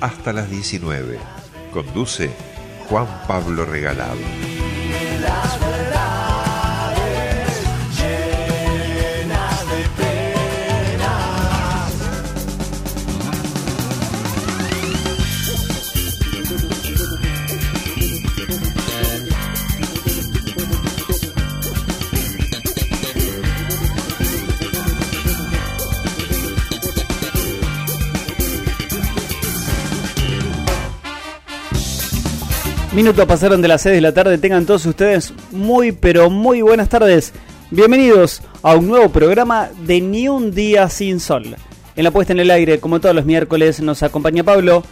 Hasta las 19. Conduce Juan Pablo Regalado. Minutos pasaron de las 6 de la tarde. Tengan todos ustedes muy, pero muy buenas tardes. Bienvenidos a un nuevo programa de Ni un día sin sol. En la puesta en el aire, como todos los miércoles, nos acompaña Pablo.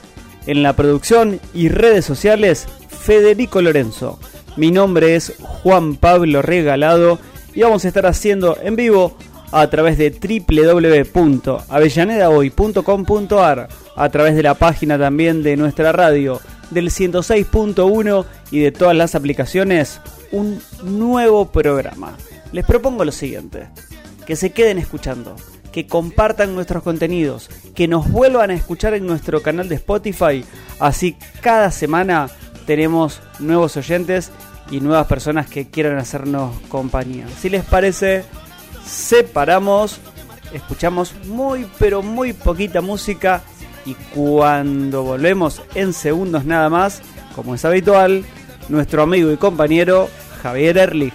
En la producción y redes sociales, Federico Lorenzo. Mi nombre es Juan Pablo Regalado y vamos a estar haciendo en vivo a través de www.avellanedahoy.com.ar, a través de la página también de nuestra radio del 106.1 y de todas las aplicaciones un nuevo programa. Les propongo lo siguiente, que se queden escuchando, que compartan nuestros contenidos, que nos vuelvan a escuchar en nuestro canal de Spotify, así cada semana tenemos nuevos oyentes y nuevas personas que quieran hacernos compañía. Si les parece, separamos, escuchamos muy pero muy poquita música y cuando volvemos en segundos nada más, como es habitual, nuestro amigo y compañero Javier Erlich.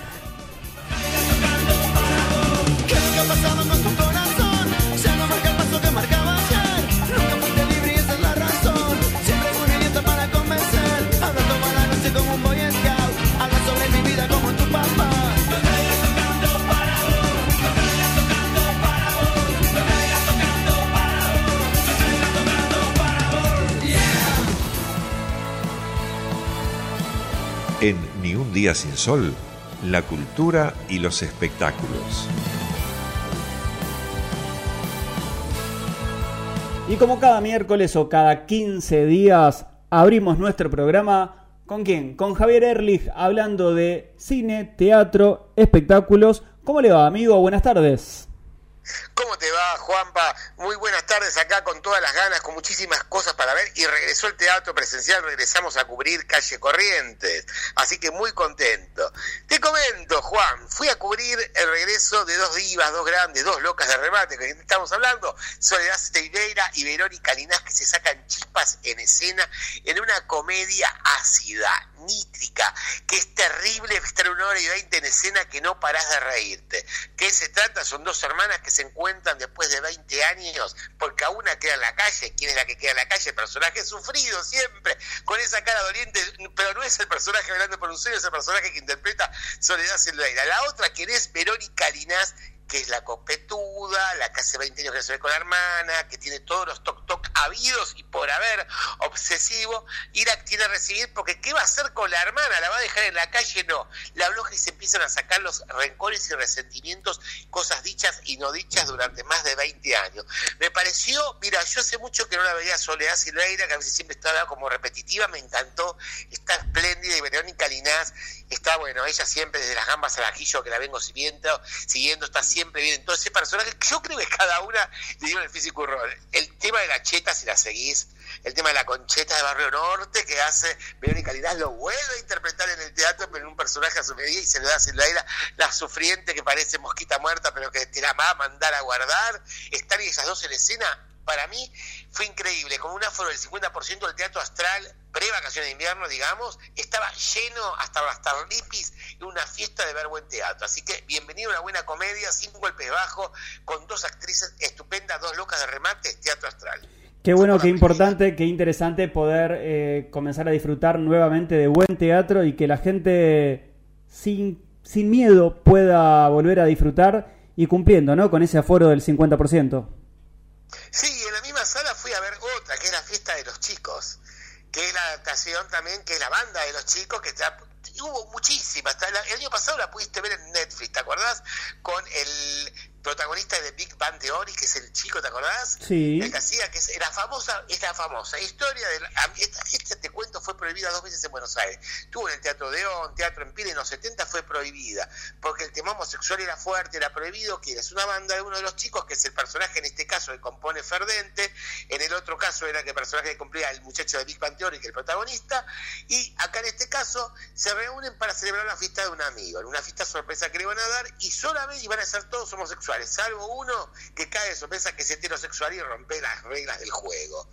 Sin sol, la cultura y los espectáculos. Y como cada miércoles o cada 15 días abrimos nuestro programa, ¿con quién? Con Javier Erlich hablando de cine, teatro, espectáculos. ¿Cómo le va, amigo? Buenas tardes. ¿Cómo te va, Juanpa? Muy buenas tardes acá con todas las ganas, con muchísimas cosas para ver. Y regresó el teatro presencial, regresamos a cubrir calle Corrientes. Así que muy contento. Te comento, Juan, fui a cubrir el regreso de dos divas, dos grandes, dos locas de remate, que estamos hablando, Soledad Steineira y Verónica Linás, que se sacan chispas en escena en una comedia ácida, nítrica, que es terrible estar una hora y veinte en escena que no parás de reírte. ¿Qué se trata? Son dos hermanas que se encuentran después de 20 años, porque a una queda en la calle. ¿Quién es la que queda en la calle? El personaje sufrido siempre, con esa cara doliente, pero no es el personaje hablando por un sueño, es el personaje que interpreta Soledad Silveira. La otra, quien es Verónica Linás, que es la copetuda, la que hace 20 años que se ve con la hermana, que tiene todos los toc toc habidos y por haber, obsesivo, y la quiere recibir porque ¿qué va a hacer con la hermana? ¿La va a dejar en la calle? No. La bloja y se empiezan a sacar los rencores y resentimientos, cosas dichas y no dichas durante más de 20 años. Me pareció, mira, yo hace mucho que no la veía Soledad Silveira, que a veces siempre estaba como repetitiva, me encantó, está espléndida y Verónica Linás está bueno, ella siempre desde las gambas al ajillo que la vengo siguiendo, siguiendo, está siempre bien. Entonces, ese personaje, yo creo que cada una el físico rol. El tema de la cheta, si la seguís, el tema de la concheta de Barrio Norte, que hace Verónica Linás, lo vuelve a interpretar en el teatro, pero en un personaje a su medida y se le da a Silveira, la sufriente que parece mosquita muerta, pero que te la va a mandar a guardar. Están esas dos en escena, para mí fue increíble, con un aforo del 50% del teatro astral, pre-vacaciones de invierno, digamos, estaba lleno hasta las tarlipis y una fiesta de ver buen teatro. Así que bienvenido a una buena comedia, sin golpes bajos, con dos actrices estupendas, dos locas de remate, teatro astral. Qué bueno, qué importante, qué interesante poder eh, comenzar a disfrutar nuevamente de buen teatro y que la gente sin, sin miedo pueda volver a disfrutar y cumpliendo, ¿no? Con ese aforo del 50%. Sí, en la misma sala fui a ver otra, que es la fiesta de los chicos, que es la adaptación también, que es la banda de los chicos, que está, hubo muchísimas. El año pasado la pudiste ver en Netflix, ¿te acordás? Con el protagonista de Big Bang Theory, que es el chico, ¿te acordás? Sí. El que hacía, que es la famosa, es la famosa historia de... este, te cuento fue prohibida dos veces en Buenos Aires. Tuvo en el Teatro de On, Teatro en Pire, en los 70 fue prohibida, porque el tema homosexual era fuerte, era prohibido, que es una banda de uno de los chicos, que es el personaje en este caso que compone Ferdente, en el otro caso era que el personaje que cumplía el muchacho de Big Bang Theory, que es el protagonista, y acá en este caso se reúnen para celebrar la fiesta de un amigo, en una fiesta sorpresa que le van a dar, y solamente iban a ser todos homosexuales salvo uno que cae de sorpresa que es heterosexual y rompe las reglas del juego.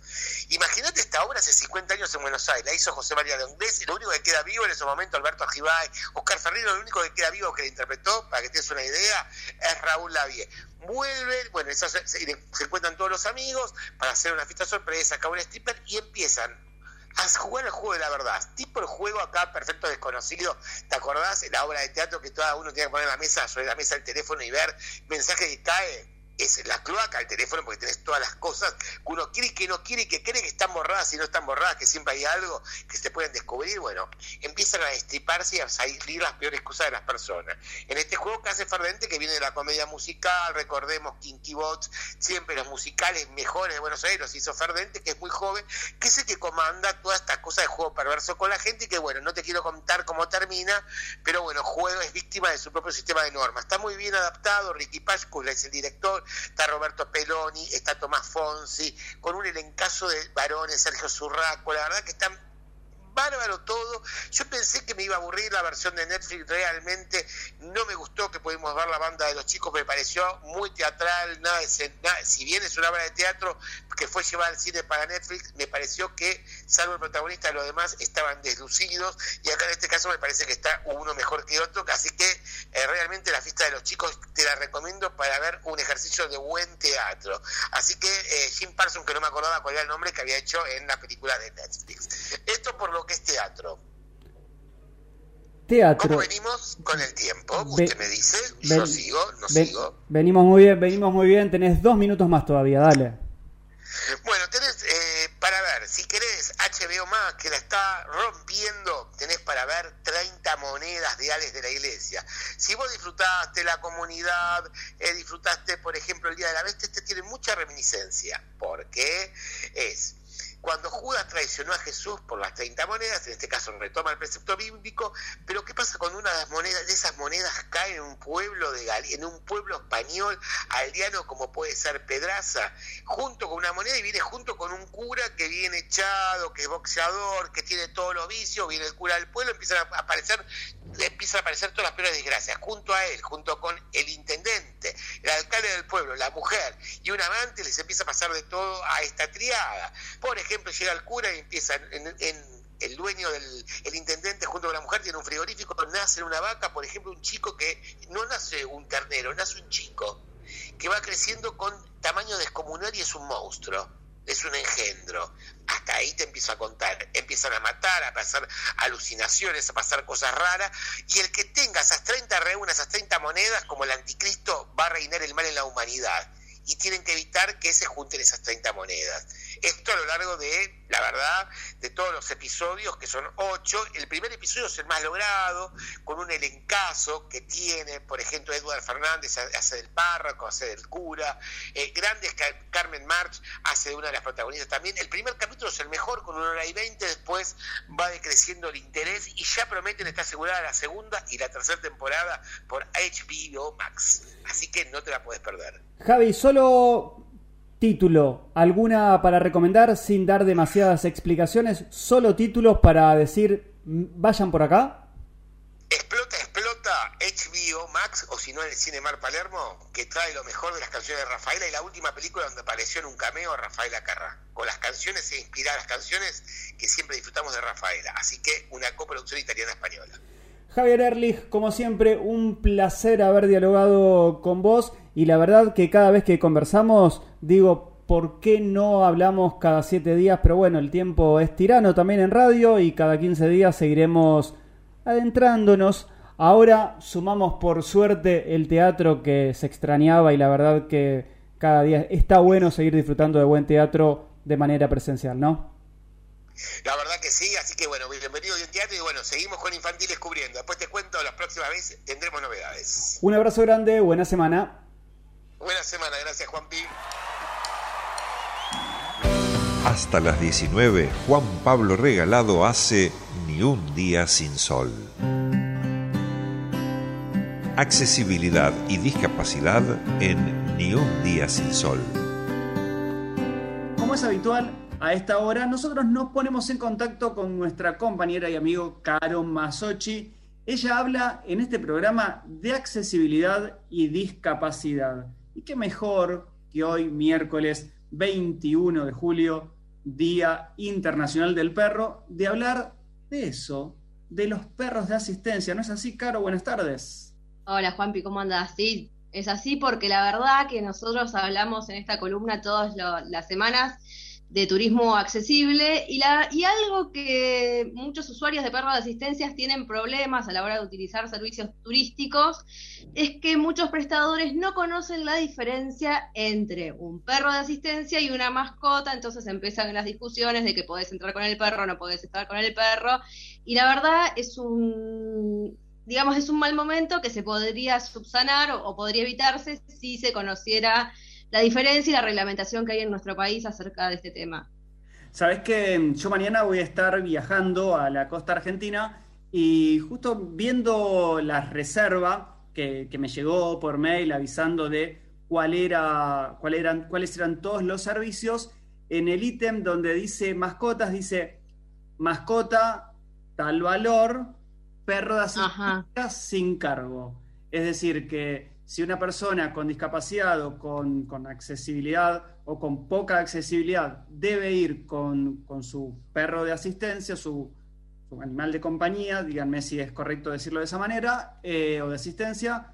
Imagínate esta obra hace 50 años en Buenos Aires, la hizo José María de Ondes, y lo único que queda vivo en ese momento Alberto Ajibay, Oscar Ferrero, lo único que queda vivo que la interpretó, para que tengas una idea, es Raúl Lavie. Vuelven, bueno, se, se, encuentran todos los amigos para hacer una fiesta sorpresa, acá un stripper y empiezan a jugar el juego de la verdad. Tipo el juego acá, perfecto desconocido. ¿Te acordás? En la obra de teatro que todo uno tiene que poner la mesa, sobre la mesa el teléfono y ver mensaje que cae es la cloaca el teléfono porque tenés todas las cosas que uno quiere y que no quiere y que cree que están borradas y no están borradas, que siempre hay algo que se pueden descubrir. Bueno, empiezan a destriparse y a salir las peores cosas de las personas. En este juego que hace Ferdente, que viene de la comedia musical, recordemos Kinky Bots, siempre los musicales mejores de Buenos Aires hizo Ferdente, que es muy joven, que es el que comanda toda esta cosa de juego perverso con la gente y que bueno, no te quiero contar cómo termina, pero bueno, juego es víctima de su propio sistema de normas. Está muy bien adaptado, Ricky Pascula es el director, está Roberto Peloni, está Tomás Fonsi, con un elencazo de varones, Sergio Zurraco, la verdad que están bárbaro todo. Yo pensé que me iba a aburrir la versión de Netflix, realmente no me gustó que pudimos ver la banda de los chicos, me pareció muy teatral, nada, nada si bien es una obra de teatro que fue llevada al cine para Netflix, me pareció que, salvo el protagonista, los demás estaban deslucidos y acá en este caso me parece que está uno mejor que otro, así que eh, realmente la fiesta de los chicos te la recomiendo para ver un ejercicio de buen teatro. Así que eh, Jim Parsons, que no me acordaba cuál era el nombre que había hecho en la película de Netflix. Esto por lo que es teatro. Teatro. ¿Cómo venimos con el tiempo? Usted me dice, yo sigo, no sigo. Venimos muy bien, venimos muy bien, tenés dos minutos más todavía, dale. Bueno, tenés eh, para ver, si querés HBO más, que la está rompiendo, tenés para ver 30 monedas de Ales de la Iglesia. Si vos disfrutaste la comunidad, eh, disfrutaste, por ejemplo, el Día de la Bestia, este tiene mucha reminiscencia, porque es cuando Judas traicionó a Jesús por las 30 monedas, en este caso retoma el precepto bíblico, pero ¿qué pasa cuando una de, las monedas, de esas monedas cae en un pueblo de en un pueblo español aldeano como puede ser Pedraza, junto con una moneda y viene junto con un cura que viene echado, que es boxeador, que tiene todos los vicios, viene el cura del pueblo, empiezan a aparecer empiezan a aparecer todas las peores desgracias, junto a él, junto con el intendente, el alcalde del pueblo, la mujer y un amante, les empieza a pasar de todo a esta triada. Por ejemplo, llega el cura y empieza en, el dueño del el intendente junto con la mujer tiene un frigorífico, nace una vaca, por ejemplo, un chico que no nace un ternero, nace un chico que va creciendo con tamaño descomunal y es un monstruo es un engendro. Hasta ahí te empiezo a contar. Empiezan a matar, a pasar alucinaciones, a pasar cosas raras. Y el que tenga esas 30 reunas, esas 30 monedas, como el anticristo, va a reinar el mal en la humanidad. Y tienen que evitar que se junten esas 30 monedas. Esto a lo largo de, la verdad, de todos los episodios, que son ocho. El primer episodio es el más logrado, con un elencazo que tiene, por ejemplo, Edward Fernández hace del párroco, hace del cura. Eh, grandes, Carmen March hace de una de las protagonistas también. El primer capítulo es el mejor, con una hora y veinte. Después va decreciendo el interés y ya prometen estar asegurada la segunda y la tercera temporada por HBO Max. Así que no te la puedes perder. Javi, solo Título, ¿alguna para recomendar sin dar demasiadas explicaciones? Solo títulos para decir, vayan por acá. Explota, explota HBO Max o si no el Cinemar Palermo, que trae lo mejor de las canciones de Rafaela y la última película donde apareció en un cameo Rafaela Carrá. Con las canciones e inspira las canciones que siempre disfrutamos de Rafaela. Así que una coproducción italiana-española. Javier Erlich, como siempre, un placer haber dialogado con vos y la verdad que cada vez que conversamos digo, ¿por qué no hablamos cada siete días? Pero bueno, el tiempo es tirano también en radio y cada 15 días seguiremos adentrándonos. Ahora sumamos por suerte el teatro que se extrañaba y la verdad que cada día está bueno seguir disfrutando de buen teatro de manera presencial, ¿no? La verdad que sí, así que bueno, bienvenido a teatro y bueno, seguimos con infantiles cubriendo. Después te cuento, las próximas veces tendremos novedades. Un abrazo grande, buena semana. Buena semana, gracias Juanpi. Hasta las 19, Juan Pablo Regalado hace Ni un día sin sol. Accesibilidad y discapacidad en Ni un día sin sol. Como es habitual, a esta hora nosotros nos ponemos en contacto con nuestra compañera y amigo Caro Masochi. Ella habla en este programa de accesibilidad y discapacidad. Y qué mejor que hoy, miércoles 21 de julio, Día Internacional del Perro, de hablar de eso, de los perros de asistencia. ¿No es así, Caro? Buenas tardes. Hola, Juanpi, ¿cómo andas? Sí, es así porque la verdad que nosotros hablamos en esta columna todas las semanas de turismo accesible y, la, y algo que muchos usuarios de perros de asistencia tienen problemas a la hora de utilizar servicios turísticos es que muchos prestadores no conocen la diferencia entre un perro de asistencia y una mascota, entonces empiezan las discusiones de que podés entrar con el perro, no podés estar con el perro y la verdad es un digamos es un mal momento que se podría subsanar o podría evitarse si se conociera la diferencia y la reglamentación que hay en nuestro país acerca de este tema. Sabes que yo mañana voy a estar viajando a la costa argentina y justo viendo la reserva que, me llegó por mail avisando de cuál era, cuál eran, cuáles eran todos los servicios, en el ítem donde dice mascotas, dice mascota, tal valor, perro de asistencia sin cargo. Es decir, que si una persona con discapacidad o con, accesibilidad o con poca accesibilidad debe ir con, su perro de asistencia, su, animal de compañía, díganme si es correcto decirlo de esa manera, eh, o de asistencia,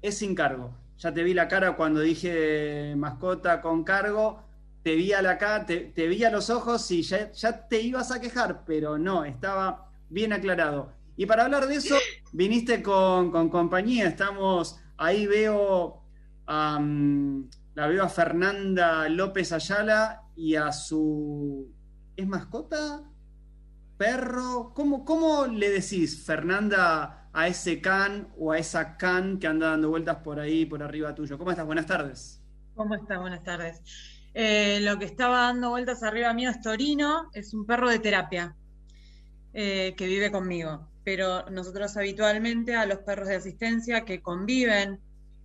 es sin cargo. Ya te vi la cara cuando dije mascota con cargo, te vi a la cara, te, vi a los ojos y ya, te ibas a quejar, pero no, estaba bien aclarado. Y para hablar de eso, viniste con compañía, estamos Ahí veo, la veo a Fernanda López Ayala y a su... ¿Es mascota? ¿Perro? ¿Cómo, cómo le decís, Fernanda, a ese can o a esa can que anda dando vueltas por ahí, por arriba tuyo? ¿Cómo estás? Buenas tardes. ¿Cómo estás? Buenas tardes. Eh, lo que estaba dando vueltas arriba mío es Torino, es un perro de terapia eh, que vive conmigo pero nosotros habitualmente a los perros de asistencia que conviven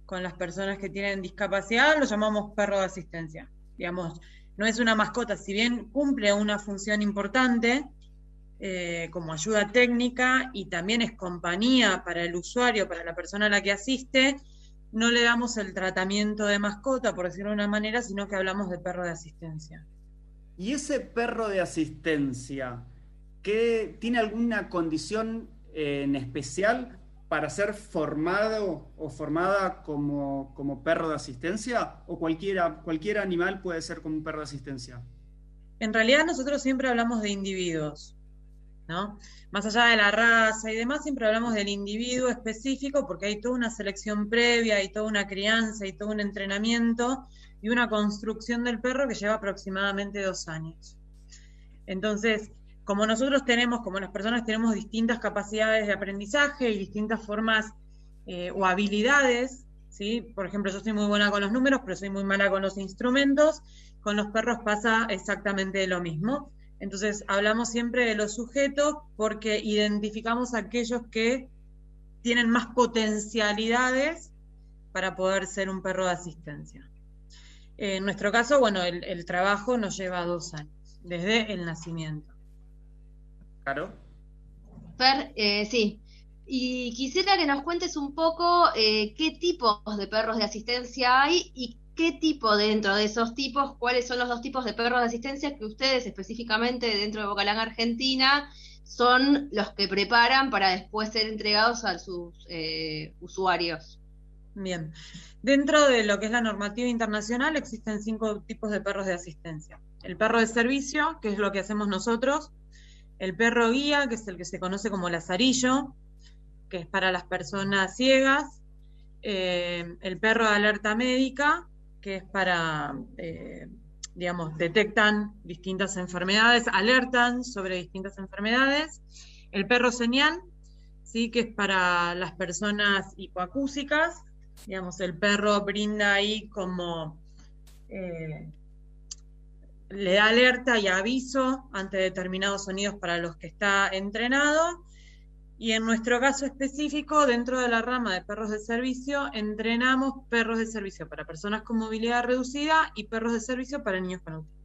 con las personas que tienen discapacidad los llamamos perro de asistencia. Digamos, no es una mascota, si bien cumple una función importante eh, como ayuda técnica y también es compañía para el usuario, para la persona a la que asiste, no le damos el tratamiento de mascota, por decirlo de una manera, sino que hablamos de perro de asistencia. ¿Y ese perro de asistencia? Que tiene alguna condición eh, en especial para ser formado o formada como, como perro de asistencia o cualquiera, cualquier animal puede ser como un perro de asistencia? En realidad nosotros siempre hablamos de individuos, ¿no? Más allá de la raza y demás, siempre hablamos del individuo específico porque hay toda una selección previa, hay toda una crianza, y todo un entrenamiento y una construcción del perro que lleva aproximadamente dos años. Entonces, como nosotros tenemos, como las personas tenemos distintas capacidades de aprendizaje y distintas formas eh, o habilidades, ¿sí? Por ejemplo, yo soy muy buena con los números, pero soy muy mala con los instrumentos, con los perros pasa exactamente lo mismo. Entonces, hablamos siempre de los sujetos porque identificamos aquellos que tienen más potencialidades para poder ser un perro de asistencia. En nuestro caso, bueno, el trabajo nos lleva dos años, desde el nacimiento. Claro. Per, eh, sí. Y quisiera que nos cuentes un poco eh, qué tipos de perros de asistencia hay y qué tipo dentro de esos tipos, cuáles son los dos tipos de perros de asistencia que ustedes específicamente dentro de Bocalán Argentina son los que preparan para después ser entregados a sus eh, usuarios. Bien, dentro de lo que es la normativa internacional existen cinco tipos de perros de asistencia. El perro de servicio, que es lo que hacemos nosotros, el perro guía, que es el que se conoce como lazarillo, que es para las personas ciegas, eh, el perro de alerta médica, que es para eh, digamos, detectan distintas enfermedades, alertan sobre distintas enfermedades. El perro señal, sí, que es para las personas hipoacúsicas, digamos, el perro brinda ahí como eh, le da alerta y aviso ante determinados sonidos para los que está entrenado. Y en nuestro caso específico, dentro de la rama de perros de servicio, entrenamos perros de servicio para personas con movilidad reducida y perros de servicio para niños con autismo.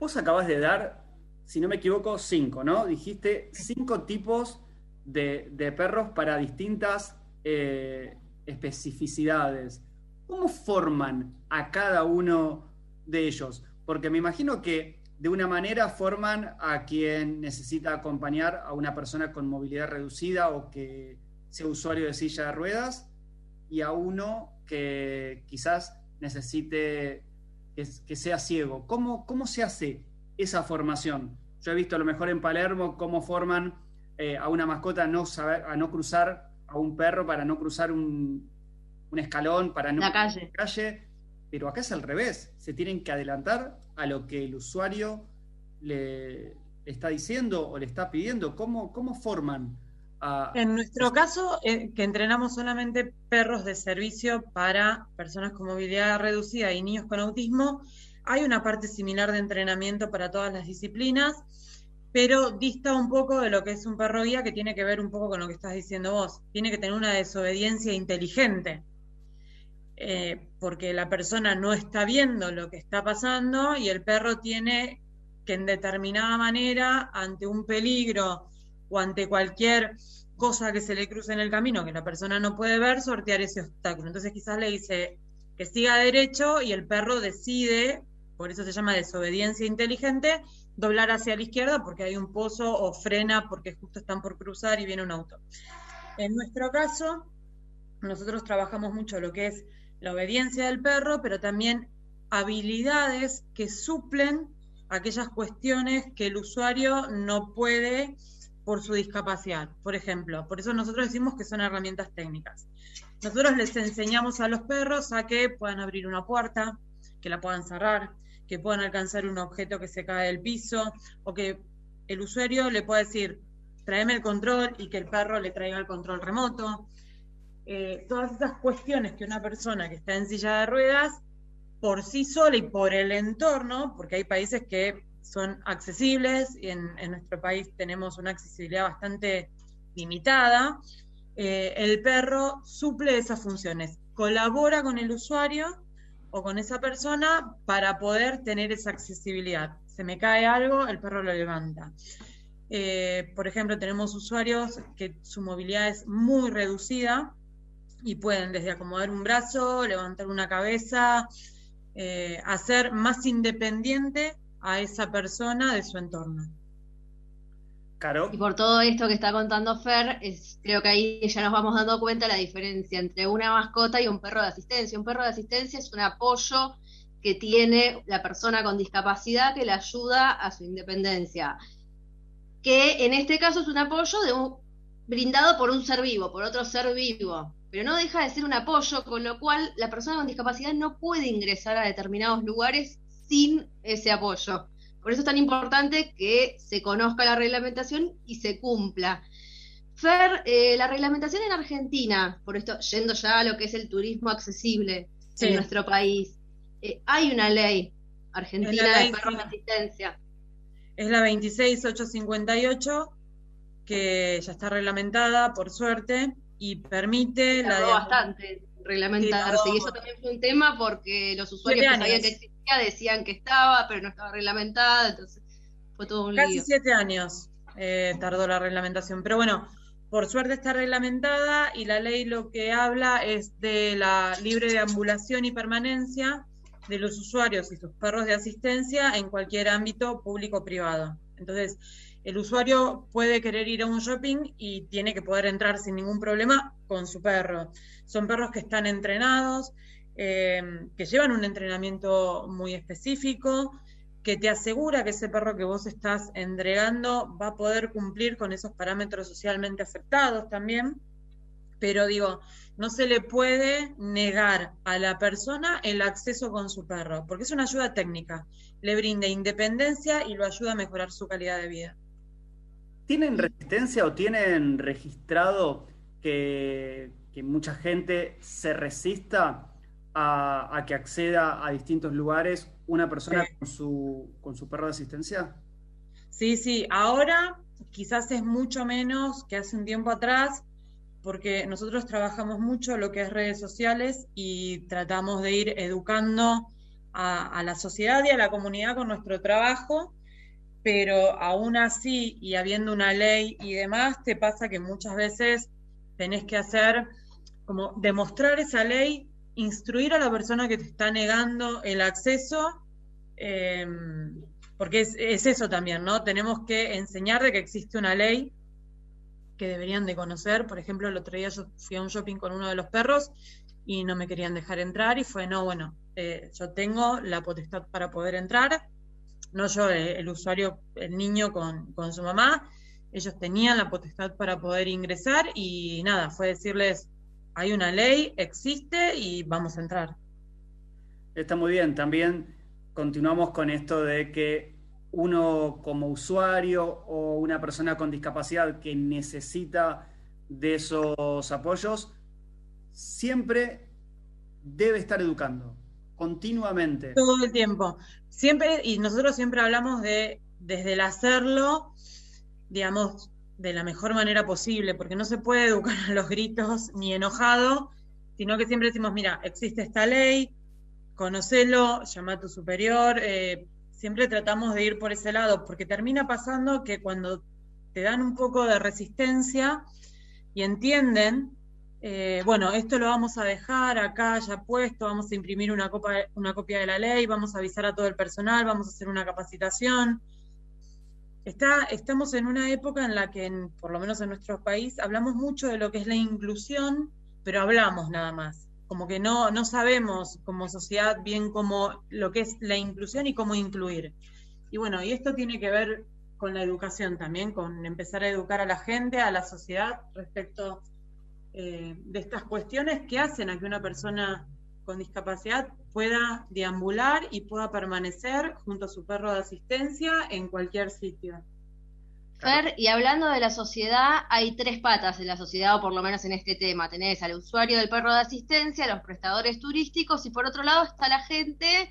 Vos acabas de dar, si no me equivoco, cinco, ¿no? Dijiste cinco tipos de, perros para distintas eh, especificidades. ¿Cómo forman a cada uno de ellos? Porque me imagino que de una manera forman a quien necesita acompañar a una persona con movilidad reducida o que sea usuario de silla de ruedas y a uno que quizás necesite que, sea ciego. ¿Cómo, ¿Cómo se hace esa formación? Yo he visto a lo mejor en Palermo cómo forman eh, a una mascota a no, saber, a no cruzar, a un perro para no cruzar un, un escalón, para no la calle. calle pero acá es al revés, se tienen que adelantar a lo que el usuario le está diciendo o le está pidiendo. ¿Cómo, cómo forman? En nuestro caso, eh, que entrenamos solamente perros de servicio para personas con movilidad reducida y niños con autismo, hay una parte similar de entrenamiento para todas las disciplinas, pero dista un poco de lo que es un perro guía que tiene que ver un poco con lo que estás diciendo vos. Tiene que tener una desobediencia inteligente. Eh, porque la persona no está viendo lo que está pasando y el perro tiene que en determinada manera, ante un peligro o ante cualquier cosa que se le cruce en el camino que la persona no puede ver, sortear ese obstáculo. Entonces quizás le dice que siga derecho y el perro decide, por eso se llama desobediencia inteligente, doblar hacia la izquierda porque hay un pozo o frena porque justo están por cruzar y viene un auto. En nuestro caso, nosotros trabajamos mucho lo que es la obediencia del perro, pero también habilidades que suplen aquellas cuestiones que el usuario no puede por su discapacidad. Por ejemplo, por eso nosotros decimos que son herramientas técnicas. Nosotros les enseñamos a los perros a que puedan abrir una puerta, que la puedan cerrar, que puedan alcanzar un objeto que se cae del piso, o que el usuario le pueda decir, tráeme el control y que el perro le traiga el control remoto. Eh, todas esas cuestiones que una persona que está en silla de ruedas, por sí sola y por el entorno, porque hay países que son accesibles y en, nuestro país tenemos una accesibilidad bastante limitada, eh, el perro suple esas funciones, colabora con el usuario o con esa persona para poder tener esa accesibilidad. Se me cae algo, el perro lo levanta. Eh, por ejemplo, tenemos usuarios que su movilidad es muy reducida, y pueden desde acomodar un brazo, levantar una cabeza, eh, hacer más independiente a esa persona de su entorno. Caro. Y por todo esto que está contando Fer, es, creo que ahí ya nos vamos dando cuenta la diferencia entre una mascota y un perro de asistencia. Un perro de asistencia es un apoyo que tiene la persona con discapacidad que le ayuda a su independencia. Que en este caso es un apoyo de un, brindado por un ser vivo, por otro ser vivo pero no deja de ser un apoyo, con lo cual la persona con discapacidad no puede ingresar a determinados lugares sin ese apoyo. Por eso es tan importante que se conozca la reglamentación y se cumpla. Fer, eh, la reglamentación en Argentina, por esto, yendo ya a lo que es el turismo accesible en nuestro país, eh, hay una ley argentina de perros de asistencia. Es la 26858, que ya está reglamentada, por suerte, y permite la de... bastante reglamentarse y eso también fue un tema porque los usuarios que sabían que existía decían que estaba pero no estaba reglamentada entonces fue todo un casi siete años eh, tardó la reglamentación pero bueno por suerte está reglamentada y la ley lo que habla es de la libre deambulación y permanencia de los usuarios y sus perros de asistencia en cualquier ámbito público o privado. Entonces el usuario puede querer ir a un shopping y tiene que poder entrar sin ningún problema con su perro. Son perros que están entrenados, eh, que llevan un entrenamiento muy específico, que te asegura que ese perro que vos estás entregando va a poder cumplir con esos parámetros socialmente afectados también. pero digo, no se le puede negar a la persona el acceso con su perro, porque es una ayuda técnica, le brinda independencia y lo ayuda a mejorar su calidad de vida. ¿Tienen resistencia o tienen registrado que, mucha gente se resista a, que acceda a distintos lugares una persona con, su, con su perro de asistencia? Sí, sí, ahora quizás es mucho menos que hace un tiempo atrás, porque nosotros trabajamos mucho lo que es redes sociales y tratamos de ir educando a, la sociedad y a la comunidad con nuestro trabajo, pero aún así, y habiendo una ley y demás, te pasa que muchas veces tenés que hacer como demostrar esa ley, instruir a la persona que te está negando el acceso, em, porque es, es, eso también, ¿no? Tenemos que enseñar de que existe una ley que deberían de conocer. Por ejemplo, el otro día yo fui a un shopping con uno de los perros y no me querían dejar entrar y fue, no, bueno, eh, yo tengo la potestad para poder entrar, no yo, el usuario, el niño con, con su mamá, ellos tenían la potestad para poder ingresar y nada, fue decirles, hay una ley, existe y vamos a entrar. Está muy bien, también continuamos con esto de que uno como usuario o una persona con discapacidad que necesita de esos apoyos, siempre debe estar educando, continuamente. Todo el tiempo. Siempre, y nosotros siempre hablamos de, desde el hacerlo, digamos, de la mejor manera posible, porque no se puede educar a los gritos ni enojado, sino que siempre decimos, mira, existe esta ley, conocelo, llama a tu superior, eh, siempre tratamos de ir por ese lado, porque termina pasando que cuando te dan un poco de resistencia y entienden, eh, bueno, esto lo vamos a dejar acá ya puesto, vamos a imprimir una, copia de la ley, vamos a avisar a todo el personal, vamos a hacer una capacitación. Estamos en una época en la que, por lo menos en nuestro país, hablamos mucho de lo que es la inclusión, pero hablamos nada más como que no, no sabemos como sociedad bien cómo lo que es la inclusión y cómo incluir. Y bueno, y esto tiene que ver con la educación también, con empezar a educar a la gente, a la sociedad respecto eh, de estas cuestiones que hacen a que una persona con discapacidad pueda deambular y pueda permanecer junto a su perro de asistencia en cualquier sitio. Fer, y hablando de la sociedad, hay tres patas en la sociedad, o por lo menos en este tema. Tenés al usuario del perro de asistencia, los prestadores turísticos, y por otro lado está la gente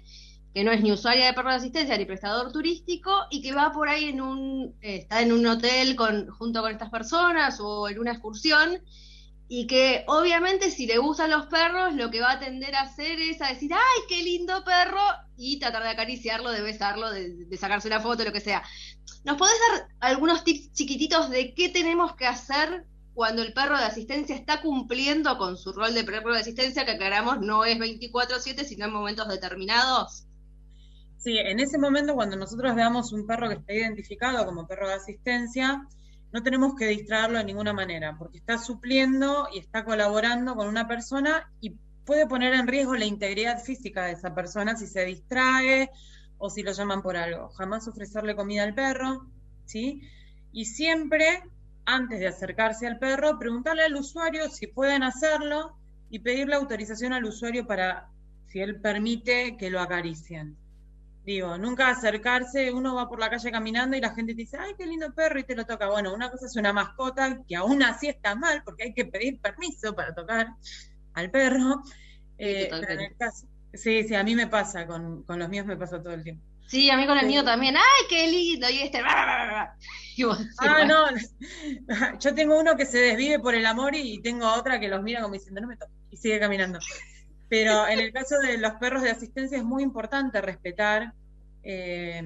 que no es ni usuaria de perro de asistencia ni prestador turístico y que va por ahí en un, eh, está en un hotel con, junto con estas personas o en una excursión y que obviamente si le gustan los perros lo que va a tender a hacer es a decir, ay, qué lindo perro y tratar de acariciarlo, de besarlo, de, sacarse una foto, lo que sea. ¿Nos podés dar algunos tips chiquititos de qué tenemos que hacer cuando el perro de asistencia está cumpliendo con su rol de perro de asistencia, que aclaramos no es 24/7, sino en momentos determinados? Sí, en ese momento cuando nosotros veamos un perro que está identificado como perro de asistencia, no tenemos que distraerlo de ninguna manera, porque está supliendo y está colaborando con una persona y puede poner en riesgo la integridad física de esa persona si se distrae o si lo llaman por algo. Jamás ofrecerle comida al perro, ¿sí? Y siempre, antes de acercarse al perro, preguntarle al usuario si pueden hacerlo y pedirle autorización al usuario para, si él permite, que lo acaricien. Digo, nunca acercarse, uno va por la calle caminando y la gente te dice, ay, qué lindo perro, y te lo toca. Bueno, una cosa es una mascota, que aún así está mal, porque hay que pedir permiso para tocar al perro. Eh, pero en el caso, Sí, sí, a mí me pasa, con, con los míos me pasa todo el tiempo. Sí, a mí con el mío también. ¡Ay, qué lindo! Y este. ah, no. Yo tengo uno que se desvive por el amor y tengo otra que los mira como diciendo, no me toques. Y sigue caminando. Pero en el caso de los perros de asistencia es muy importante respetar eh,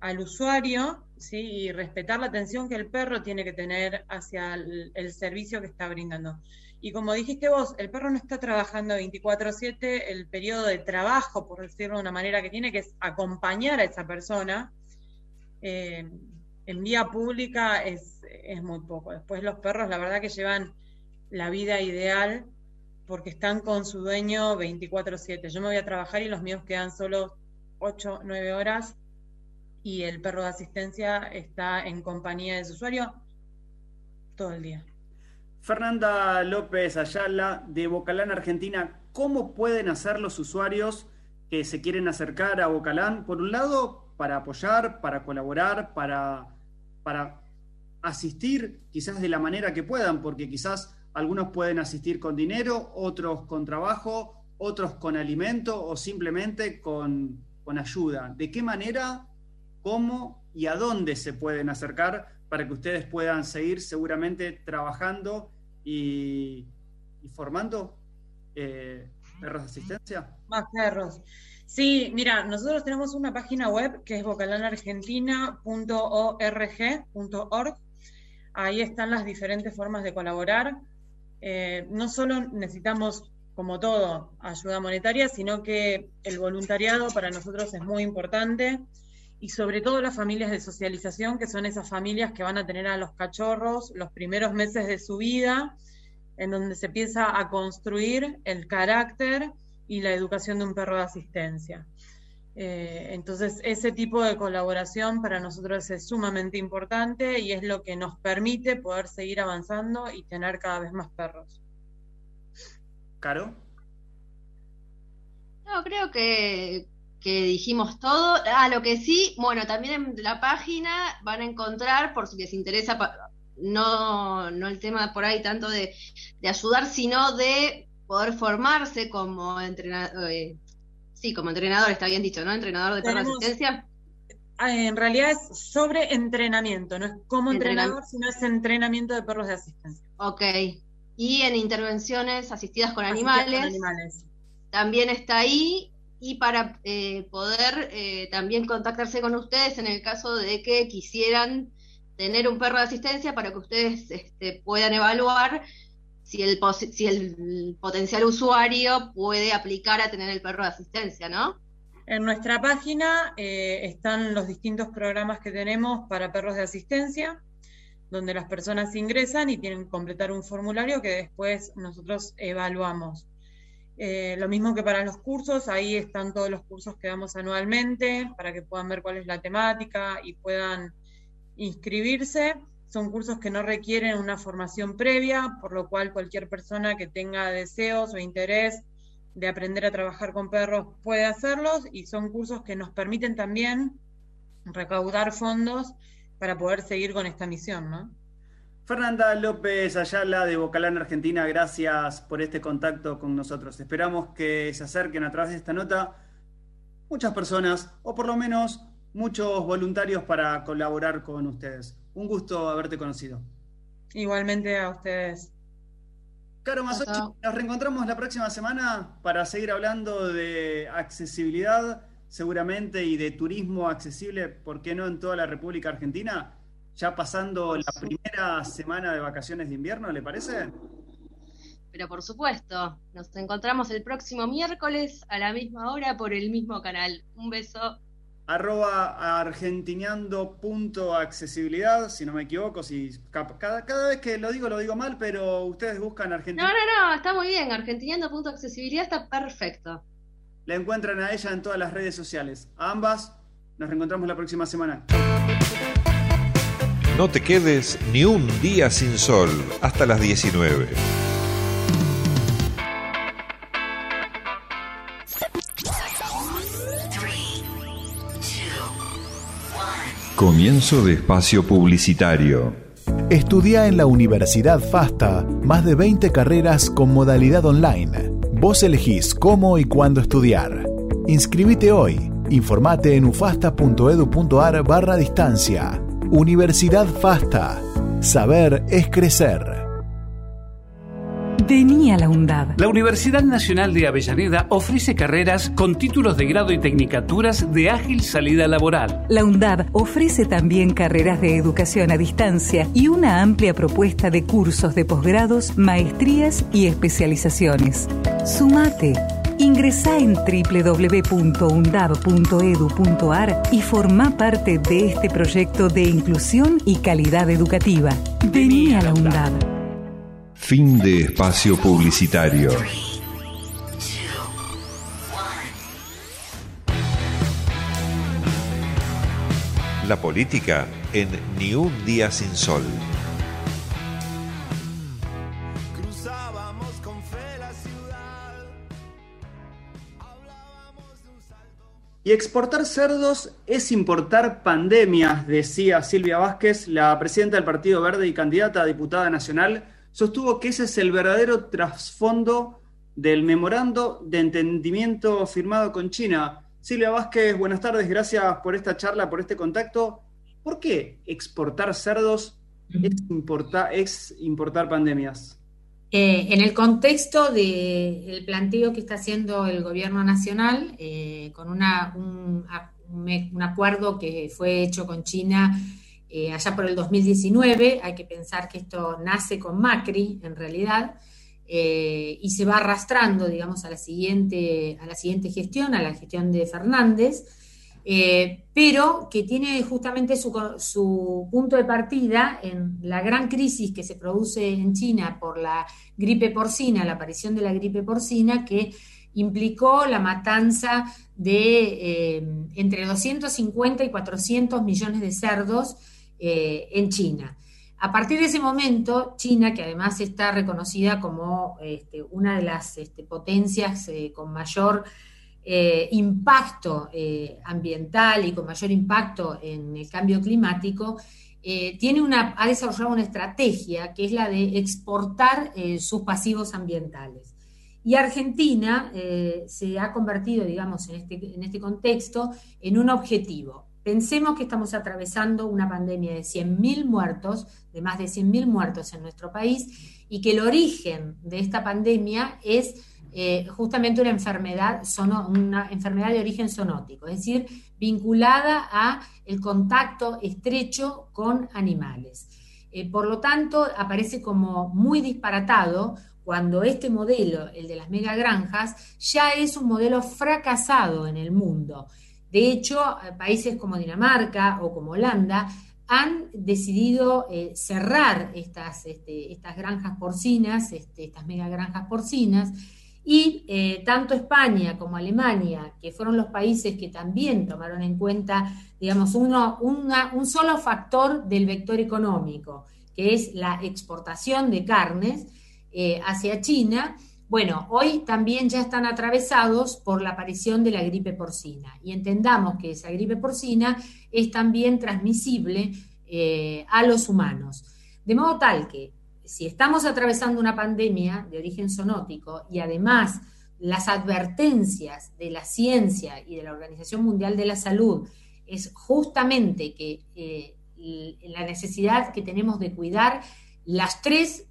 al usuario y respetar la atención que el perro tiene que tener hacia el servicio que está brindando. Y como dijiste vos, el perro no está trabajando 24/7, el periodo de trabajo, por decirlo de una manera que tiene, que es acompañar a esa persona, eh, en vía pública es, es muy poco. Después los perros, la verdad que llevan la vida ideal porque están con su dueño 24/7. Yo me voy a trabajar y los míos quedan solo 8, 9 horas y el perro de asistencia está en compañía de su usuario todo el día. Fernanda López Ayala de Bocalán, Argentina, ¿cómo pueden hacer los usuarios que se quieren acercar a Bocalán? Por un lado, para apoyar, para colaborar, para, para asistir quizás de la manera que puedan, porque quizás algunos pueden asistir con dinero, otros con trabajo, otros con alimento o simplemente con, con ayuda. ¿De qué manera, cómo y a dónde se pueden acercar para que ustedes puedan seguir seguramente trabajando y, formando eh, perros de asistencia? Más perros. Sí, mira, nosotros tenemos una página web que es vocalanargentina.org.org. Ahí están las diferentes formas de colaborar. Eh, no solo necesitamos, como todo, ayuda monetaria, sino que el voluntariado para nosotros es muy importante y sobre todo las familias de socialización, que son esas familias que van a tener a los cachorros los primeros meses de su vida, en donde se empieza a construir el carácter y la educación de un perro de asistencia. Eh, entonces, ese tipo de colaboración para nosotros es sumamente importante y es lo que nos permite poder seguir avanzando y tener cada vez más perros. ¿Caro? No, creo que que dijimos todo. Ah, lo que sí, bueno, también en la página van a encontrar, por si les interesa, no, no el tema por ahí tanto de, ayudar, sino de poder formarse como entrenador, eh, sí, como entrenador, está bien dicho, ¿no? Entrenador de perro de asistencia. Ah, en realidad es sobre entrenamiento, no es como entrenador, sino es entrenamiento de perros de asistencia. Ok. Y en intervenciones asistidas con animales. Con animales. También está ahí y para eh, poder eh, también contactarse con ustedes en el caso de que quisieran tener un perro de asistencia para que ustedes este, puedan evaluar si el, potencial usuario puede aplicar a tener el perro de asistencia, ¿no? En nuestra página eh, están los distintos programas que tenemos para perros de asistencia, donde las personas ingresan y tienen que completar un formulario que después nosotros evaluamos. Eh, lo mismo que para los cursos, ahí están todos los cursos que damos anualmente para que puedan ver cuál es la temática y puedan inscribirse. Son cursos que no requieren una formación previa, por lo cual cualquier persona que tenga deseos o interés de aprender a trabajar con perros puede hacerlos y son cursos que nos permiten también recaudar fondos para poder seguir con esta misión, ¿no? Fernanda López Ayala de Bocalán, Argentina, gracias por este contacto con nosotros. Esperamos que se acerquen a través de esta nota muchas personas, o por lo menos muchos voluntarios para colaborar con ustedes. Un gusto haberte conocido. Igualmente a ustedes. Caro Masochi, nos reencontramos la próxima semana para seguir hablando de accesibilidad, seguramente, y de turismo accesible, ¿por qué no en toda la República Argentina? ya pasando la primera semana de vacaciones de invierno, ¿le parece? Pero por supuesto, nos encontramos el próximo miércoles a la misma hora por el mismo canal. Un beso. Arroba argentiniando.accesibilidad, si no me equivoco, si cada, cada vez que lo digo lo digo mal, pero ustedes buscan Argentina. No, no, no, está muy bien, argentiniando.accesibilidad está perfecto. La encuentran a ella en todas las redes sociales. A ambas nos reencontramos la próxima semana. No te quedes ni un día sin sol hasta las 19. Comienzo de espacio publicitario. Estudia en la Universidad FASTA más de 20 carreras con modalidad online. Vos elegís cómo y cuándo estudiar. Inscribite hoy. Informate en ufasta.edu.ar barra distancia. Universidad FASTA. Saber es crecer. Vení a la UNDAB. La Universidad Nacional de Avellaneda ofrece carreras con títulos de grado y tecnicaturas de ágil salida laboral. La UNDAB ofrece también carreras de educación a distancia y una amplia propuesta de cursos de posgrados, maestrías y especializaciones. Sumate. Ingresa en www.undab.edu.ar y forma parte de este proyecto de inclusión y calidad educativa. Vení a la UNDAB. Fin de espacio publicitario. La política en Ni un día sin sol. Y exportar cerdos es importar pandemias, decía Silvia Vázquez, la presidenta del Partido Verde y candidata a diputada nacional sostuvo que ese es el verdadero trasfondo del memorando de entendimiento firmado con China. Silvia Vázquez, buenas tardes, gracias por esta charla, por este contacto. ¿Por qué exportar cerdos es importar, es importar pandemias? Eh, en el contexto del planteo que está haciendo el gobierno nacional, eh, con una, un, acuerdo que fue hecho con China eh, allá por el 2019, hay que pensar que esto nace con Macri, en realidad, y se va arrastrando, digamos, a la siguiente, a la siguiente gestión, a la gestión de Fernández. Eh, pero que tiene justamente su, punto de partida en la gran crisis que se produce en China por la gripe porcina, la aparición de la gripe porcina, que implicó la matanza de eh, entre 250 y 400 millones de cerdos eh, en China. A partir de ese momento, China, que además está reconocida como este, una de las este, potencias con mayor eh, impacto eh, ambiental y con mayor impacto en el cambio climático, eh, tiene una, ha desarrollado una estrategia que es la de exportar sus pasivos ambientales. Y Argentina se ha convertido, digamos, en este, en este contexto, en un objetivo. Pensemos que estamos atravesando una pandemia de 100.000 muertos, de más de 100.000 muertos en nuestro país, y que el origen de esta pandemia es eh, justamente una enfermedad, una enfermedad de origen zoonótico, es decir, vinculada a el contacto estrecho con animales. Eh, por lo tanto, aparece como muy disparatado cuando este modelo, el de las megagranjas, ya es un modelo fracasado en el mundo. De hecho, eh, países como Dinamarca o como Holanda han decidido cerrar estas, este, estas granjas porcinas, este, estas megagranjas porcinas, y eh, tanto España como Alemania, que fueron los países que también tomaron en cuenta, digamos, uno, un solo factor del vector económico, que es la exportación de carnes eh, hacia China, bueno, hoy también ya están atravesados por la aparición de la gripe porcina. Y entendamos que esa gripe porcina es también transmisible eh, a los humanos. De modo tal que si estamos atravesando una pandemia de origen zoonótico y además las advertencias de la ciencia y de la Organización Mundial de la Salud es justamente que eh, la necesidad que tenemos de cuidar las tres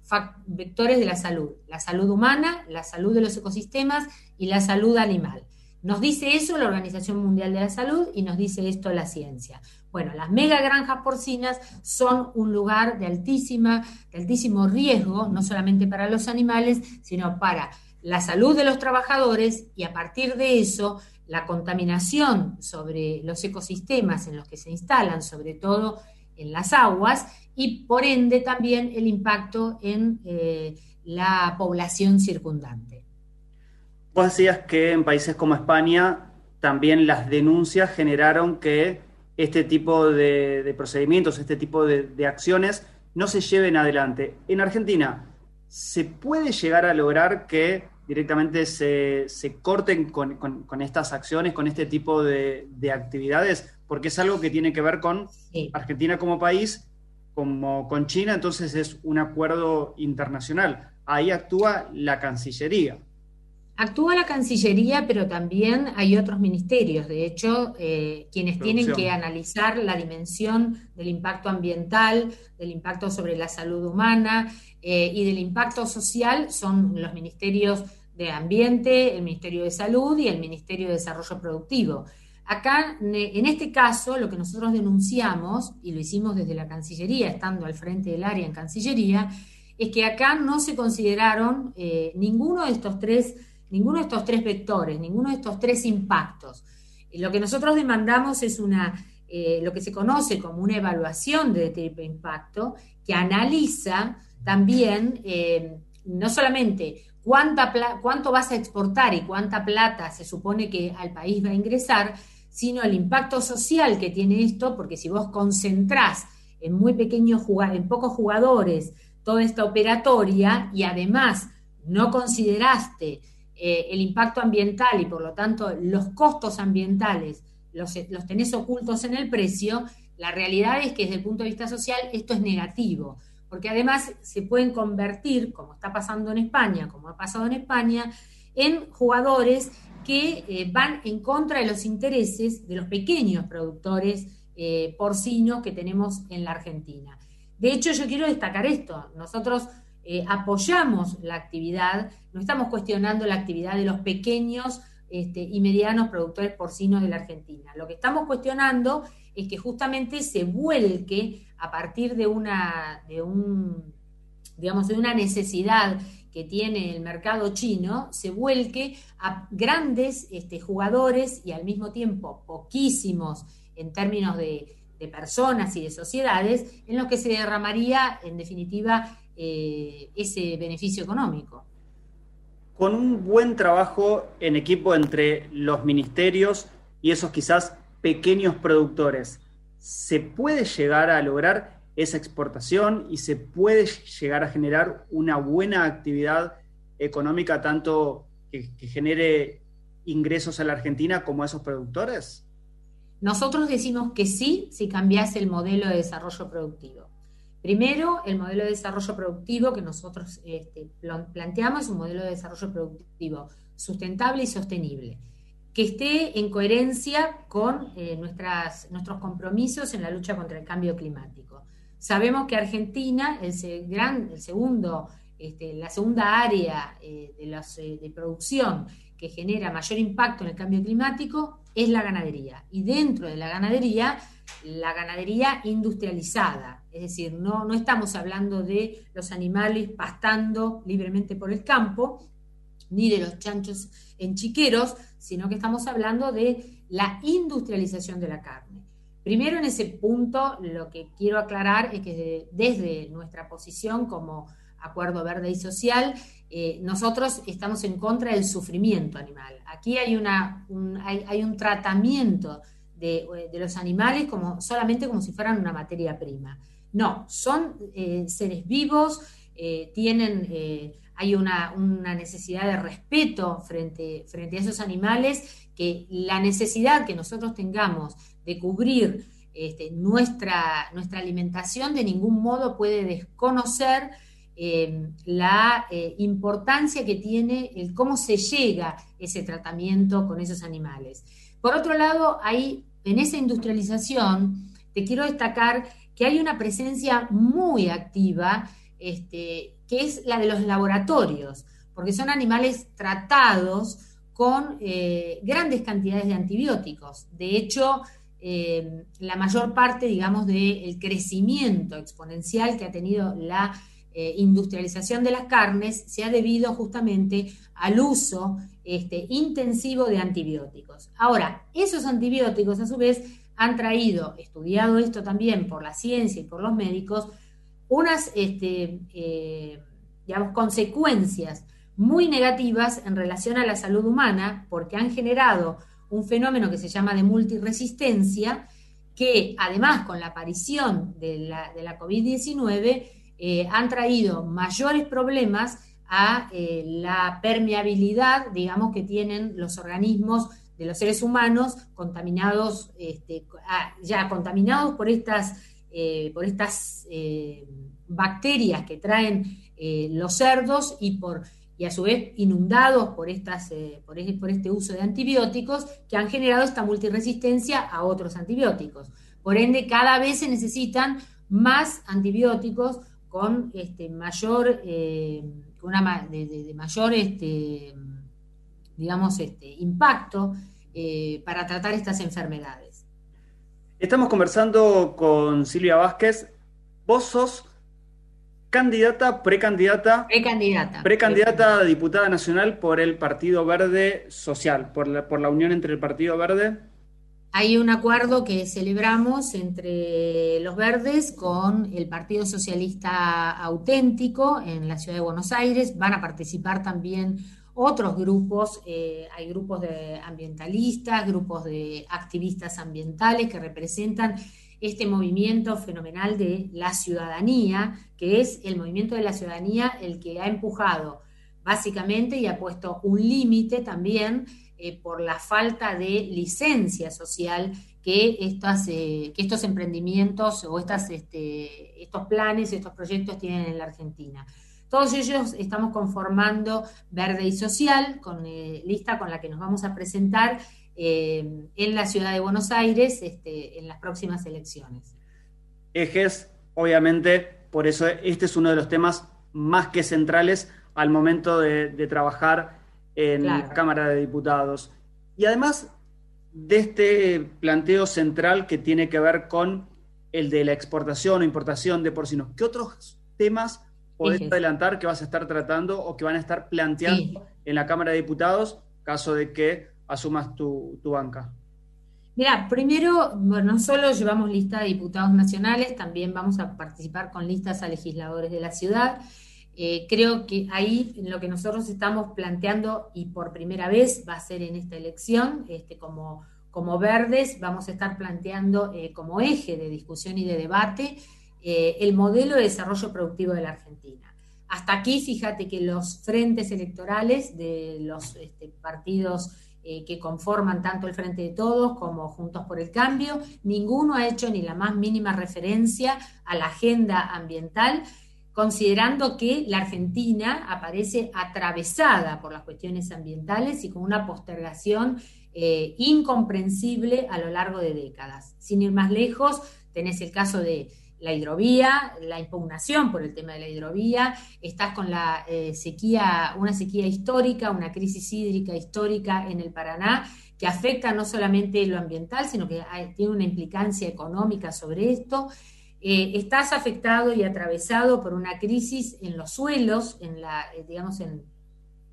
vectores de la salud, la salud humana, la salud de los ecosistemas y la salud animal. Nos dice eso la Organización Mundial de la Salud y nos dice esto la ciencia. Bueno, las megagranjas porcinas son un lugar de, altísima, de altísimo riesgo, no solamente para los animales, sino para la salud de los trabajadores y a partir de eso la contaminación sobre los ecosistemas en los que se instalan, sobre todo en las aguas, y por ende también el impacto en eh, la población circundante. Vos decías que en países como España también las denuncias generaron que este tipo de, procedimientos, este tipo de, acciones no se lleven adelante. En Argentina, ¿se puede llegar a lograr que directamente se, corten con, estas acciones, con este tipo de, actividades? Porque es algo que tiene que ver con Argentina como país, como con China, entonces es un acuerdo internacional. Ahí actúa la Cancillería. Actúa la Cancillería, pero también hay otros ministerios. De hecho, eh, quienes tienen que analizar la dimensión del impacto ambiental, del impacto sobre la salud humana eh, y del impacto social son los ministerios de Ambiente, el Ministerio de Salud y el Ministerio de Desarrollo Productivo. Acá, en este caso, lo que nosotros denunciamos, y lo hicimos desde la Cancillería, estando al frente del área en Cancillería, es que acá no se consideraron eh, ninguno de estos tres ninguno de estos tres vectores, ninguno de estos tres impactos. Lo que nosotros demandamos es una, eh, lo que se conoce como una evaluación de triple impacto, que analiza también eh, no solamente cuánta cuánto vas a exportar y cuánta plata se supone que al país va a ingresar, sino el impacto social que tiene esto, porque si vos concentrás en muy pequeños en pocos jugadores toda esta operatoria y además no consideraste eh, el impacto ambiental y por lo tanto los costos ambientales los, los tenés ocultos en el precio, la realidad es que desde el punto de vista social esto es negativo, porque además se pueden convertir, como está pasando en España, como ha pasado en España, en jugadores que eh, van en contra de los intereses de los pequeños productores eh, porcinos que tenemos en la Argentina. De hecho, yo quiero destacar esto. Nosotros eh, apoyamos la actividad, no estamos cuestionando la actividad de los pequeños este, y medianos productores porcinos de la Argentina. Lo que estamos cuestionando es que justamente se vuelque a partir de una, de un, digamos, de una necesidad que tiene el mercado chino, se vuelque a grandes este, jugadores y al mismo tiempo poquísimos en términos de, personas y de sociedades, en lo que se derramaría, en definitiva, eh, ese beneficio económico. Con un buen trabajo en equipo entre los ministerios y esos quizás pequeños productores, ¿se puede llegar a lograr esa exportación y se puede llegar a generar una buena actividad económica, tanto que, genere ingresos a la Argentina como a esos productores? Nosotros decimos que sí si cambiase el modelo de desarrollo productivo. Primero, el modelo de desarrollo productivo que nosotros este, planteamos es un modelo de desarrollo productivo sustentable y sostenible, que esté en coherencia con eh, nuestras, nuestros compromisos en la lucha contra el cambio climático. Sabemos que Argentina, el, gran, el segundo, este, la segunda área eh, de, eh, de producción que genera mayor impacto en el cambio climático es la ganadería. Y dentro de la ganadería, la ganadería industrializada. Es decir, no, no estamos hablando de los animales pastando libremente por el campo, ni de los chanchos en chiqueros, sino que estamos hablando de la industrialización de la carne. Primero, en ese punto, lo que quiero aclarar es que desde nuestra posición como Acuerdo Verde y Social, eh, nosotros estamos en contra del sufrimiento animal. Aquí hay, una, un, hay, un tratamiento de, los animales como, solamente como si fueran una materia prima. No, son eh, seres vivos, eh, tienen, hay una, necesidad de respeto frente, frente a esos animales, que la necesidad que nosotros tengamos de cubrir este, nuestra, nuestra alimentación de ningún modo puede desconocer eh, la eh, importancia que tiene el cómo se llega ese tratamiento con esos animales. Por otro lado, ahí, en esa industrialización, te quiero destacar que hay una presencia muy activa, este, que es la de los laboratorios, porque son animales tratados con eh, grandes cantidades de antibióticos. De hecho, la mayor parte, digamos, del crecimiento exponencial que ha tenido la eh, industrialización de las carnes se ha debido justamente al uso este, intensivo de antibióticos. Ahora, esos antibióticos a su vez han traído, estudiado esto también por la ciencia y por los médicos, unas este, eh, consecuencias muy negativas en relación a la salud humana porque han generado un fenómeno que se llama de multiresistencia, que además con la aparición de la, de la COVID-19 eh, han traído mayores problemas a eh, la permeabilidad, digamos, que tienen los organismos de los seres humanos contaminados, este, ya contaminados por estas, eh, por estas bacterias que traen los cerdos y por y a su vez inundados por, estas, por, por, este uso de antibióticos que han generado esta multiresistencia a otros antibióticos. Por ende, cada vez se necesitan más antibióticos con este mayor, eh, una, de, mayor este, digamos, este, impacto eh, para tratar estas enfermedades. Estamos conversando con Silvia Vázquez. Vos sos candidata, precandidata. Precandidata. Precandidata a diputada nacional por el Partido Verde Social, por la, por la unión entre el Partido Verde hay un acuerdo que celebramos entre los verdes con el Partido Socialista Auténtico en la ciudad de Buenos Aires. Van a participar también otros grupos, eh, hay grupos de ambientalistas, grupos de activistas ambientales que representan este movimiento fenomenal de la ciudadanía, que es el movimiento de la ciudadanía el que ha empujado básicamente y ha puesto un límite también eh, por la falta de licencia social que, estas, que estos emprendimientos o estas, este, estos planes, estos proyectos tienen en la Argentina. Todos ellos estamos conformando Verde y Social, con lista con la que nos vamos a presentar en la ciudad de Buenos Aires este, en las próximas elecciones. Ejes, obviamente, por eso este es uno de los temas más que centrales al momento de, trabajar en la Cámara de Diputados. Y además de este planteo central que tiene que ver con el de la exportación o importación de porcinos, ¿qué otros temas podés adelantar que vas a estar tratando o que van a estar planteando en la Cámara de Diputados caso de que asumas tu, tu banca? Mira, primero, no solo llevamos lista de diputados nacionales, también vamos a participar con listas a legisladores de la ciudad. Eh, creo que ahí lo que nosotros estamos planteando, y por primera vez va a ser en esta elección, este, como, como verdes, vamos a estar planteando eh, como eje de discusión y de debate eh, el modelo de desarrollo productivo de la Argentina. Hasta aquí, fíjate que los frentes electorales de los este, partidos eh, que conforman tanto el Frente de Todos como Juntos por el Cambio. Ninguno ha hecho ni la más mínima referencia a la agenda ambiental, considerando que la Argentina aparece atravesada por las cuestiones ambientales y con una postergación eh, incomprensible a lo largo de décadas. Sin ir más lejos, tenés el caso de la hidrovía, la impugnación por el tema de la hidrovía, estás con la eh, sequía, una sequía histórica, una crisis hídrica histórica en el Paraná, que afecta no solamente lo ambiental, sino que tiene una implicancia económica sobre esto. Eh, estás afectado y atravesado por una crisis en los suelos, en la, eh, digamos, en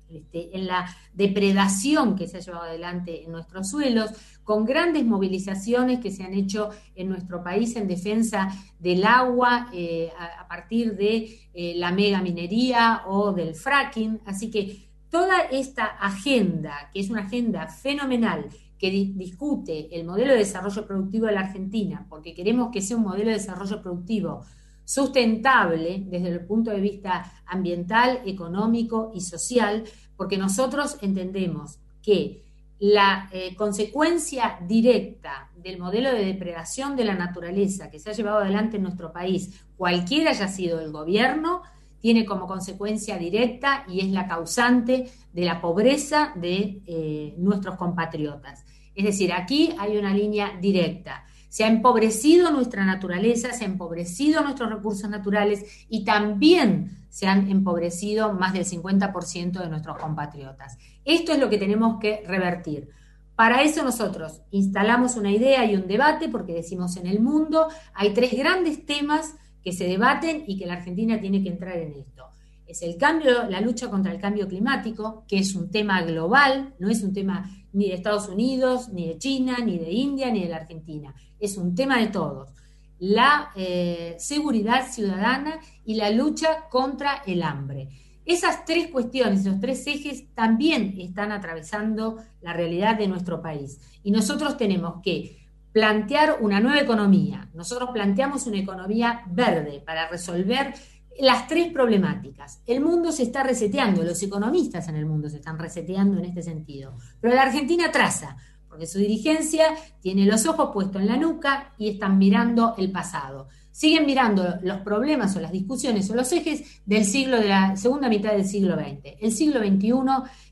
este, en la depredación que se ha llevado adelante en nuestros suelos, con grandes movilizaciones que se han hecho en nuestro país en defensa del agua eh, a, partir de eh, la mega minería o del fracking. Así que toda esta agenda, que es una agenda fenomenal, que discute el modelo de desarrollo productivo de la Argentina, porque queremos que sea un modelo de desarrollo productivo sustentable desde el punto de vista ambiental, económico y social, porque nosotros entendemos que la eh, consecuencia directa del modelo de depredación de la naturaleza que se ha llevado adelante en nuestro país, cualquiera haya sido el gobierno, tiene como consecuencia directa y es la causante de la pobreza de eh, nuestros compatriotas. Es decir, aquí hay una línea directa. Se ha empobrecido nuestra naturaleza, se han empobrecido nuestros recursos naturales y también se han empobrecido más del 50% de nuestros compatriotas. Esto es lo que tenemos que revertir. Para eso nosotros instalamos una idea y un debate, porque decimos en el mundo hay tres grandes temas que se debaten y que la Argentina tiene que entrar en esto. Es el cambio, la lucha contra el cambio climático, que es un tema global, no es un tema ni de Estados Unidos, ni de China, ni de India, ni de la Argentina es un tema de todos. La eh, seguridad ciudadana y la lucha contra el hambre. Esas tres cuestiones, esos tres ejes también están atravesando la realidad de nuestro país. Y nosotros tenemos que plantear una nueva economía. Nosotros planteamos una economía verde para resolver las tres problemáticas. El mundo se está reseteando, los economistas en el mundo se están reseteando en este sentido, pero la Argentina traza porque su dirigencia tiene los ojos puestos en la nuca y están mirando el pasado. Siguen mirando los problemas o las discusiones o los ejes del siglo de la segunda mitad del siglo XX. El siglo XXI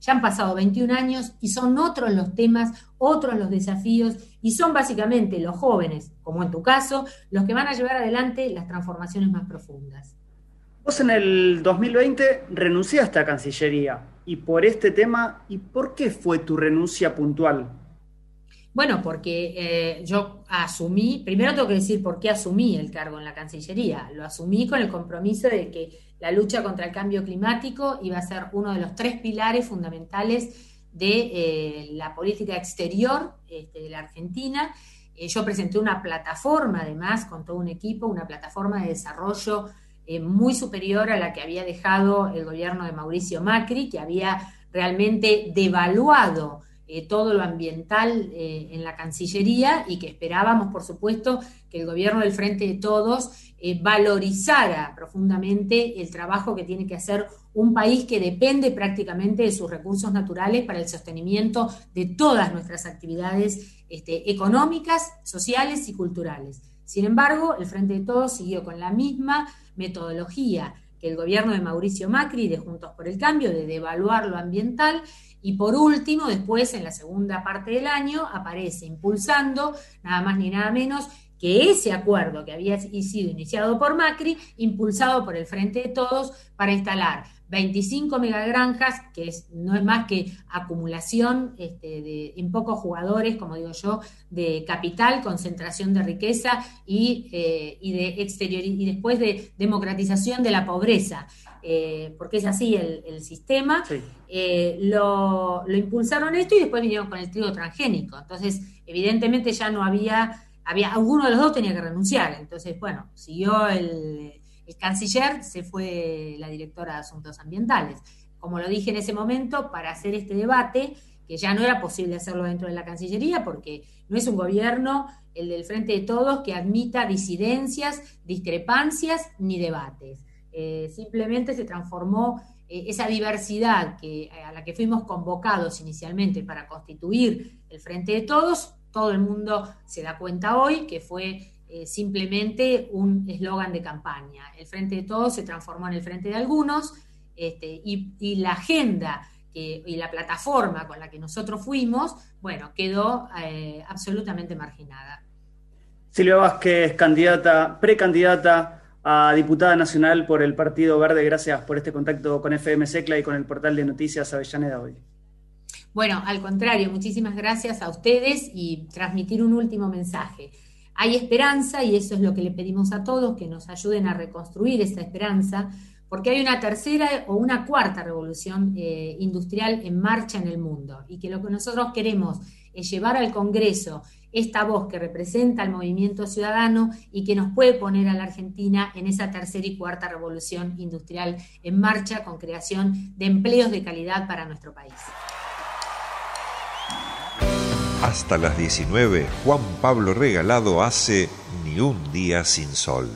ya han pasado 21 años y son otros los temas, otros los desafíos y son básicamente los jóvenes, como en tu caso, los que van a llevar adelante las transformaciones más profundas. Vos en el 2020 renunciaste a Cancillería y por este tema, ¿y por qué fue tu renuncia puntual? Bueno, porque eh, yo asumí, primero tengo que decir por qué asumí el cargo en la Cancillería. Lo asumí con el compromiso de que la lucha contra el cambio climático iba a ser uno de los tres pilares fundamentales de eh, la política exterior este, de la Argentina. Eh, yo presenté una plataforma, además, con todo un equipo, una plataforma de desarrollo muy superior a la que había dejado el gobierno de Mauricio Macri, que había realmente devaluado eh, todo lo ambiental eh, en la Cancillería y que esperábamos, por supuesto, que el gobierno del Frente de Todos eh, valorizara profundamente el trabajo que tiene que hacer un país que depende prácticamente de sus recursos naturales para el sostenimiento de todas nuestras actividades este, económicas, sociales y culturales. Sin embargo, el Frente de Todos siguió con la misma metodología que el gobierno de Mauricio Macri, de Juntos por el Cambio, de devaluar lo ambiental y por último, después, en la segunda parte del año, aparece impulsando, nada más ni nada menos, que ese acuerdo que había sido iniciado por Macri, impulsado por el Frente de Todos, para instalar 25 megagranjas, que es, no es más que acumulación este, de, en pocos jugadores, como digo yo, de capital, concentración de riqueza y, eh, y de exterior, y después de democratización de la pobreza. Eh, porque es así el, sistema, eh, lo, impulsaron esto y después vinieron con el trigo transgénico. Entonces, evidentemente ya no había, había, alguno de los dos tenía que renunciar. Entonces, bueno, siguió el, el canciller, se fue la directora de Asuntos Ambientales. Como lo dije en ese momento, para hacer este debate, que ya no era posible hacerlo dentro de la Cancillería, porque no es un gobierno, el del Frente de Todos, que admita disidencias, discrepancias ni debates. Eh, simplemente se transformó eh, esa diversidad que, a la que fuimos convocados inicialmente para constituir el Frente de Todos, todo el mundo se da cuenta hoy que fue eh, simplemente un eslogan de campaña. El Frente de Todos se transformó en el Frente de Algunos este, y, la agenda y la plataforma con la que nosotros fuimos, bueno, quedó absolutamente marginada. Silvia Vázquez, candidata, precandidata a diputada nacional por el Partido Verde. Gracias por este contacto con FM Secla y con el portal de noticias Avellaneda hoy. Bueno, al contrario, muchísimas gracias a ustedes y transmitir un último mensaje. Hay esperanza y eso es lo que le pedimos a todos, que nos ayuden a reconstruir esa esperanza, porque hay una tercera o una cuarta revolución eh, industrial en marcha en el mundo y que lo que nosotros queremos es llevar al Congreso esta voz que representa al movimiento ciudadano y que nos puede poner a la Argentina en esa tercera y cuarta revolución industrial en marcha con creación de empleos de calidad para nuestro país. Hasta las 19, Juan Pablo Regalado hace Ni un día sin sol.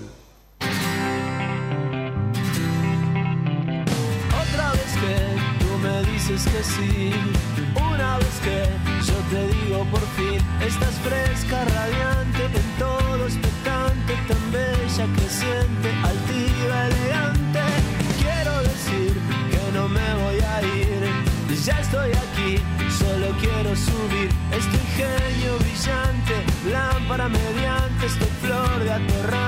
Otra vez que tú me dices que sí, una vez que te digo por fin, estás fresca, radiante, en todo expectante, tan bella, creciente, altiva, elegante. Quiero decir que no me voy a ir, ya estoy aquí. Genio brillante, lámpara mediante, estoy flor de atorrante,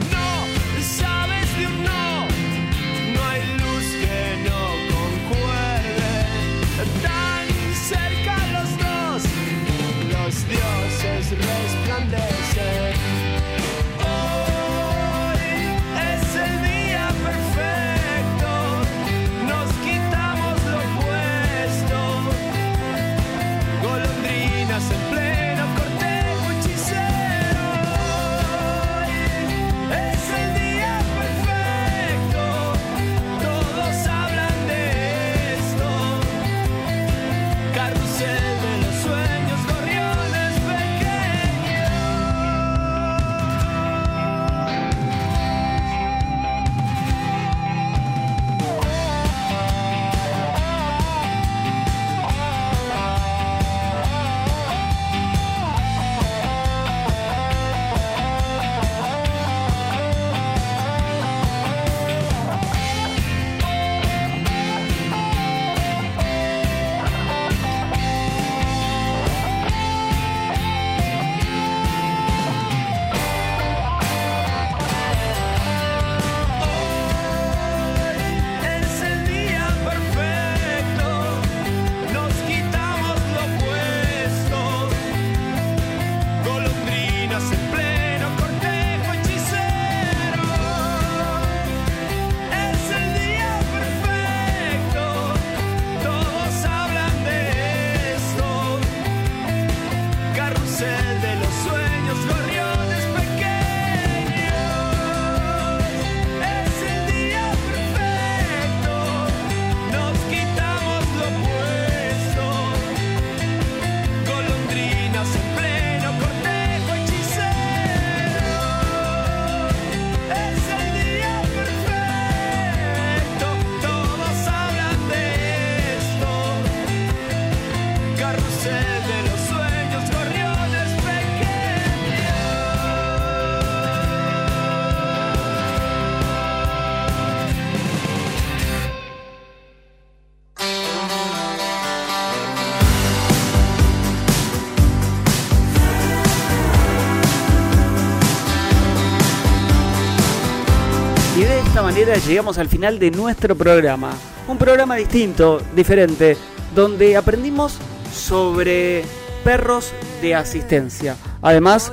Llegamos al final de nuestro programa. Un programa distinto, diferente, donde aprendimos sobre perros de asistencia. Además,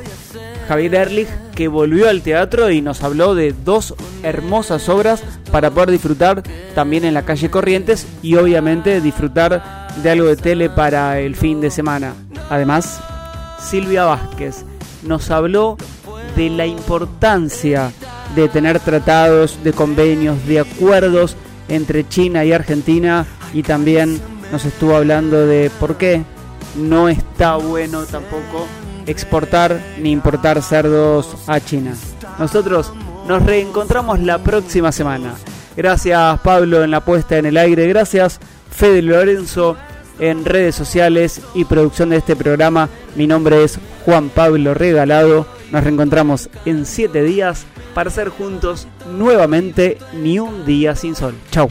Javier Erlich, que volvió al teatro y nos habló de dos hermosas obras para poder disfrutar también en la calle Corrientes y obviamente disfrutar de algo de tele para el fin de semana. Además, Silvia Vázquez nos habló de la importancia de tener tratados, de convenios, de acuerdos entre China y Argentina y también nos estuvo hablando de por qué no está bueno tampoco exportar ni importar cerdos a China. Nosotros nos reencontramos la próxima semana. Gracias Pablo en la puesta en el aire, gracias Fede Lorenzo en redes sociales y producción de este programa. Mi nombre es Juan Pablo Regalado. Nos reencontramos en siete días para ser juntos nuevamente ni un día sin sol. Chau.